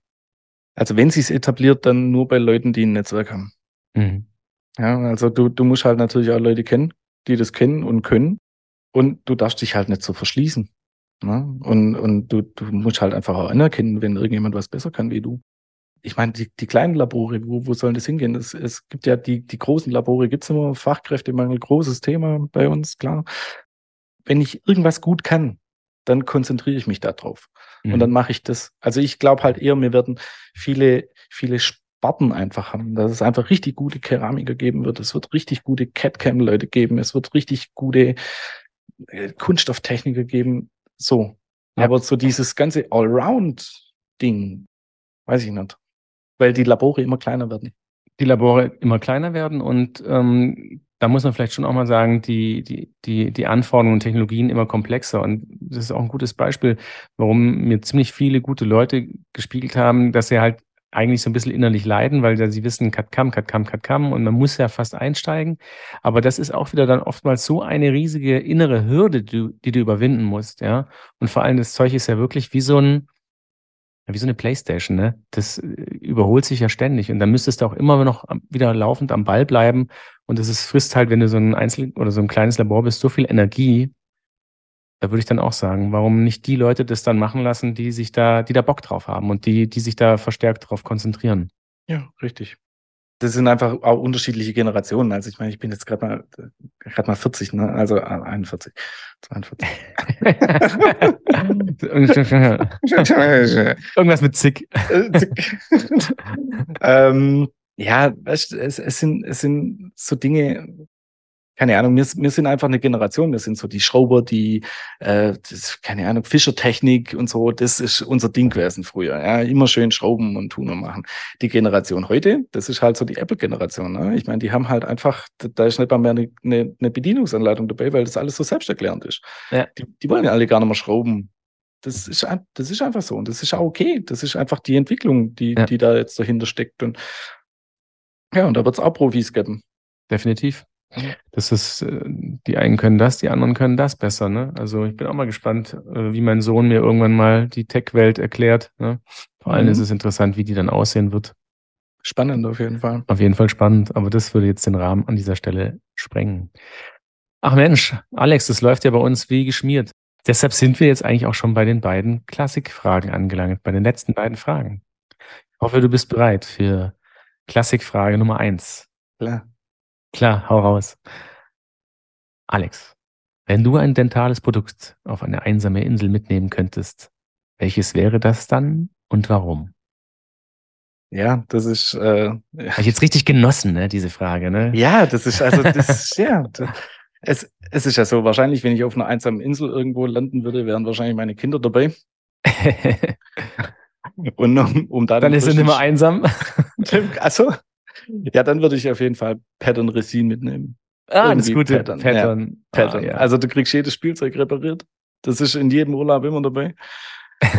Also wenn sie es etabliert, dann nur bei Leuten, die ein Netzwerk haben. Mhm. Ja, also du, du musst halt natürlich auch Leute kennen, die das kennen und können. Und du darfst dich halt nicht so verschließen. Ne? Und, und du, du musst halt einfach auch anerkennen, wenn irgendjemand was besser kann wie du. Ich meine, die, die kleinen Labore, wo, wo sollen das hingehen? Es, es gibt ja die, die großen Labore, gibt's immer Fachkräftemangel, großes Thema bei uns, klar. Wenn ich irgendwas gut kann, dann konzentriere ich mich darauf. Mhm. Und dann mache ich das. Also ich glaube halt eher, wir werden viele, viele Sparten einfach haben, dass es einfach richtig gute Keramiker geben wird. Es wird richtig gute CAD-Cam-Leute geben. Es wird richtig gute äh, Kunststofftechniker geben. So. Ja. Aber so dieses ganze Allround-Ding, weiß ich nicht. Weil die Labore immer kleiner werden. Die Labore immer kleiner werden und ähm, da muss man vielleicht schon auch mal sagen, die, die, die, die Anforderungen und Technologien immer komplexer. Und das ist auch ein gutes Beispiel, warum mir ziemlich viele gute Leute gespiegelt haben, dass sie halt eigentlich so ein bisschen innerlich leiden, weil sie wissen, cut kam, cut kam, cut kam und man muss ja fast einsteigen. Aber das ist auch wieder dann oftmals so eine riesige innere Hürde, die, die du überwinden musst, ja. Und vor allem das Zeug ist ja wirklich wie so ein, wie so eine Playstation, ne? Das äh, überholt sich ja ständig und dann müsstest du auch immer noch wieder laufend am Ball bleiben und das ist, frisst halt, wenn du so ein Einzel- oder so ein kleines Labor bist, so viel Energie, da würde ich dann auch sagen, warum nicht die Leute das dann machen lassen, die sich da, die da Bock drauf haben und die, die sich da verstärkt drauf konzentrieren. Ja, richtig. Das sind einfach auch unterschiedliche Generationen. Also ich meine, ich bin jetzt gerade mal gerade mal 40, ne? Also 41, 42. Irgendwas mit Zick. ähm, ja, es, es sind es sind so Dinge, keine Ahnung, wir, wir sind einfach eine Generation, wir sind so die Schrauber, die, äh, das, keine Ahnung, Fischertechnik und so, das ist unser Ding gewesen früher. Ja, immer schön schrauben und tun und machen. Die Generation heute, das ist halt so die Apple-Generation. Ne? Ich meine, die haben halt einfach, da ist nicht mal mehr eine, eine, eine Bedienungsanleitung dabei, weil das alles so selbsterklärend ist. Ja. Die, die wollen ja alle gar nicht mehr schrauben. Das ist, das ist einfach so und das ist auch okay. Das ist einfach die Entwicklung, die, ja. die da jetzt dahinter steckt. Und ja, und da wird es auch Profis geben. Definitiv. Das ist, äh, die einen können das, die anderen können das besser. Ne? Also ich bin auch mal gespannt, äh, wie mein Sohn mir irgendwann mal die Tech-Welt erklärt. Ne? Vor allem mhm. ist es interessant, wie die dann aussehen wird. Spannend auf jeden Fall. Auf jeden Fall spannend, aber das würde jetzt den Rahmen an dieser Stelle sprengen. Ach Mensch, Alex, das läuft ja bei uns wie geschmiert. Deshalb sind wir jetzt eigentlich auch schon bei den beiden Klassikfragen angelangt, bei den letzten beiden Fragen. Ich hoffe, du bist bereit für Klassikfrage Nummer eins. Klar. Klar, hau raus. Alex, wenn du ein dentales Produkt auf eine einsame Insel mitnehmen könntest, welches wäre das dann und warum? Ja, das ist. Äh, Habe ich jetzt richtig genossen, ne, diese Frage, ne? Ja, das ist also das ja. Es, es ist ja so, wahrscheinlich, wenn ich auf einer einsamen Insel irgendwo landen würde, wären wahrscheinlich meine Kinder dabei. Und um, um da dann ist er nicht mehr einsam. Also, ja, dann würde ich auf jeden Fall Pattern Resin mitnehmen. Ah, Irgendwie das gute Pattern. Pattern. Ja, Pattern. Ah, ja. Also du kriegst jedes Spielzeug repariert. Das ist in jedem Urlaub immer dabei.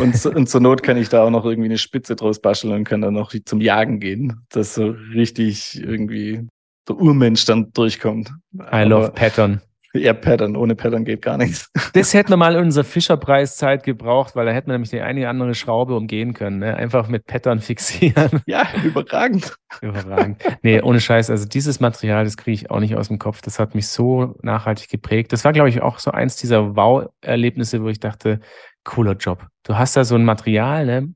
Und, so, und zur Not kann ich da auch noch irgendwie eine Spitze draus basteln und kann dann noch zum Jagen gehen, dass so richtig irgendwie der Urmensch dann durchkommt. I Aber, love Pattern. Ja, Pattern. Ohne Pattern geht gar nichts. Das hätten wir mal in unserer Fischerpreiszeit gebraucht, weil da hätten wir nämlich die eine andere Schraube umgehen können. Ne? Einfach mit Pattern fixieren. Ja, überragend. Überragend. Nee, ohne Scheiß. Also dieses Material, das kriege ich auch nicht aus dem Kopf. Das hat mich so nachhaltig geprägt. Das war, glaube ich, auch so eins dieser Wow-Erlebnisse, wo ich dachte, cooler Job. Du hast da so ein Material, ne?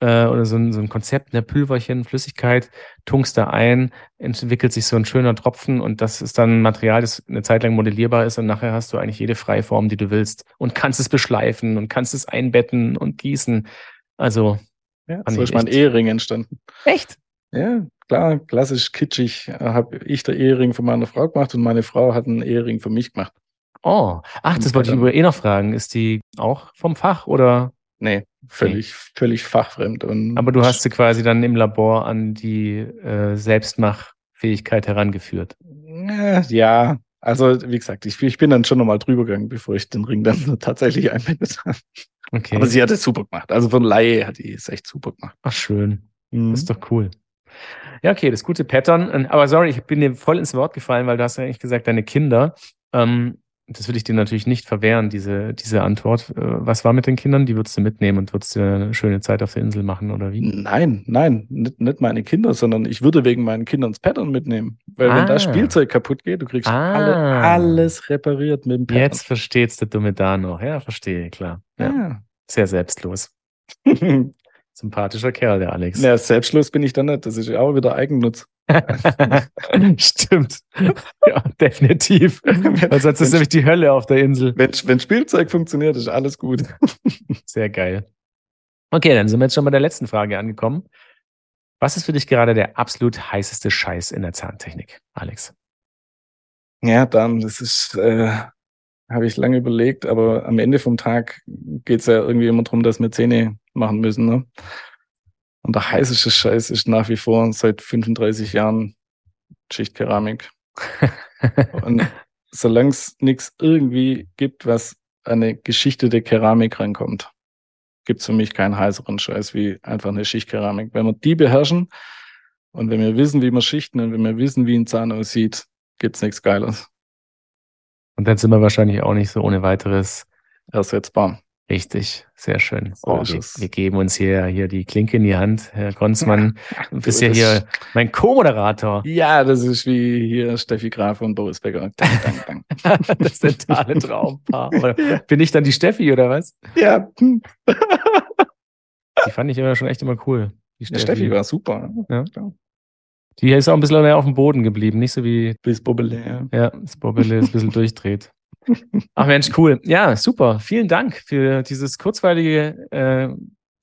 Äh, oder so ein, so ein Konzept, eine Pülverchen, Flüssigkeit, tunkst da ein, entwickelt sich so ein schöner Tropfen und das ist dann ein Material, das eine Zeit lang modellierbar ist und nachher hast du eigentlich jede Freiform, die du willst und kannst es beschleifen und kannst es einbetten und gießen. Also, ja, so ist mein Ehering entstanden. Echt? Ja, klar, klassisch kitschig habe ich der Ehering von meiner Frau gemacht und meine Frau hat einen Ehering für mich gemacht. Oh, ach, das wollte ich über eh noch fragen. Ist die auch vom Fach oder? Nee, völlig, okay. völlig fachfremd. Und Aber du hast sie quasi dann im Labor an die äh, Selbstmachfähigkeit herangeführt. Ja, also wie gesagt, ich, ich bin dann schon nochmal drüber gegangen, bevor ich den Ring dann tatsächlich einwendet habe. Okay. Aber sie hat es super gemacht. Also von Laie hat die es echt super gemacht. Ach, schön. Mhm. Das ist doch cool. Ja, okay, das gute Pattern. Aber sorry, ich bin dir voll ins Wort gefallen, weil du hast ja eigentlich gesagt, deine Kinder. Ähm, das will ich dir natürlich nicht verwehren, diese, diese Antwort. Äh, was war mit den Kindern? Die würdest du mitnehmen und würdest du eine schöne Zeit auf der Insel machen oder wie? Nein, nein, nicht, nicht meine Kinder, sondern ich würde wegen meinen Kindern das Pattern mitnehmen. Weil Ah. wenn das Spielzeug kaputt geht, du kriegst Ah. alle, alles repariert mit dem Pattern. Jetzt versteht's der dumme da noch. Ja, verstehe, klar. Ja. Sehr selbstlos. Ja. Sympathischer Kerl, der Alex. Na, selbstlos bin ich dann nicht. Das ist ja auch wieder Eigennutz. Stimmt. Ja, definitiv. Weil sonst ist nämlich die Hölle auf der Insel. Wenn, wenn Spielzeug funktioniert, ist alles gut. Sehr geil. Okay, dann sind wir jetzt schon bei der letzten Frage angekommen. Was ist für dich gerade der absolut heißeste Scheiß in der Zahntechnik, Alex? Ja, dann, das ist, äh, habe ich lange überlegt, aber am Ende vom Tag geht's ja irgendwie immer darum, dass wir Zähne machen müssen. Ne? Und der heißeste Scheiß ist nach wie vor seit 35 Jahren Schichtkeramik. Und solange es nichts irgendwie gibt, was an eine geschichtete Keramik rankommt, gibt's für mich keinen heißeren Scheiß wie einfach eine Schichtkeramik. Wenn wir die beherrschen und wenn wir wissen, wie wir schichten und wenn wir wissen, wie ein Zahn aussieht, gibt's nichts Geiles. Und dann sind wir wahrscheinlich auch nicht so ohne weiteres Ersetzbar. Richtig. Sehr schön. So Oh, wir, wir geben uns hier, hier die Klinke in die Hand. Herr Konzmann, du bist ja hier mein Co-Moderator. Ja, das ist wie hier Steffi Graf und Boris Becker. Dang, dang, dang. das totale Traumpaar. Aber bin ich dann die Steffi oder was? ja. Die fand ich immer schon echt immer cool. Die Die Steffi war super. Ja. Die ist auch ein bisschen mehr auf dem Boden geblieben, nicht so wie Bis Bubbele, ja. Ja, das Bobbele ist ein bisschen durchdreht. Ach Mensch, cool. Ja, super. Vielen Dank für dieses kurzweilige äh,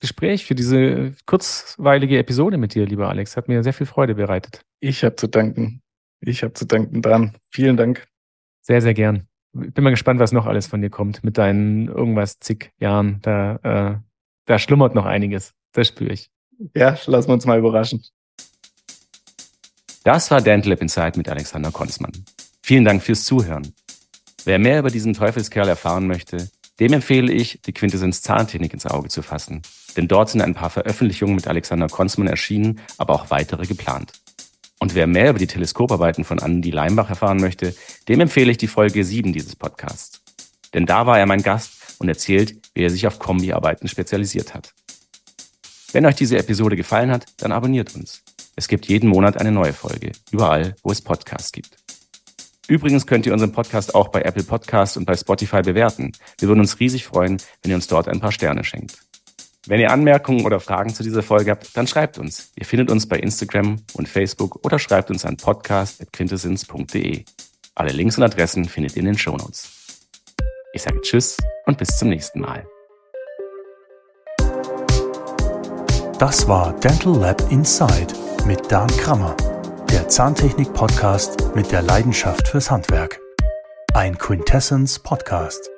Gespräch, für diese kurzweilige Episode mit dir, lieber Alex. Hat mir sehr viel Freude bereitet. Ich habe zu danken. Ich habe zu danken dran. Vielen Dank. Sehr, sehr gern. Bin mal gespannt, was noch alles von dir kommt mit deinen irgendwas zig Jahren. Da, äh, da schlummert noch einiges. Das spüre ich. Ja, lassen wir uns mal überraschen. Das war Dental Lab Inside mit Alexander Konzmann. Vielen Dank fürs Zuhören. Wer mehr über diesen Teufelskerl erfahren möchte, dem empfehle ich, die Quintessenz Zahntechnik ins Auge zu fassen. Denn dort sind ein paar Veröffentlichungen mit Alexander Konzmann erschienen, aber auch weitere geplant. Und wer mehr über die Teleskoparbeiten von Andi Leimbach erfahren möchte, dem empfehle ich die Folge 7 dieses Podcasts. Denn da war er mein Gast und erzählt, wie er sich auf Kombiarbeiten spezialisiert hat. Wenn euch diese Episode gefallen hat, dann abonniert uns. Es gibt jeden Monat eine neue Folge, überall, wo es Podcasts gibt. Übrigens könnt ihr unseren Podcast auch bei Apple Podcasts und bei Spotify bewerten. Wir würden uns riesig freuen, wenn ihr uns dort ein paar Sterne schenkt. Wenn ihr Anmerkungen oder Fragen zu dieser Folge habt, dann schreibt uns. Ihr findet uns bei Instagram und Facebook oder schreibt uns an podcast.quintessens.de. Alle Links und Adressen findet ihr in den Shownotes. Ich sage Tschüss und bis zum nächsten Mal. Das war Dental Lab Inside mit Dan Krammer, der Zahntechnik-Podcast mit der Leidenschaft fürs Handwerk. Ein Quintessence Podcast.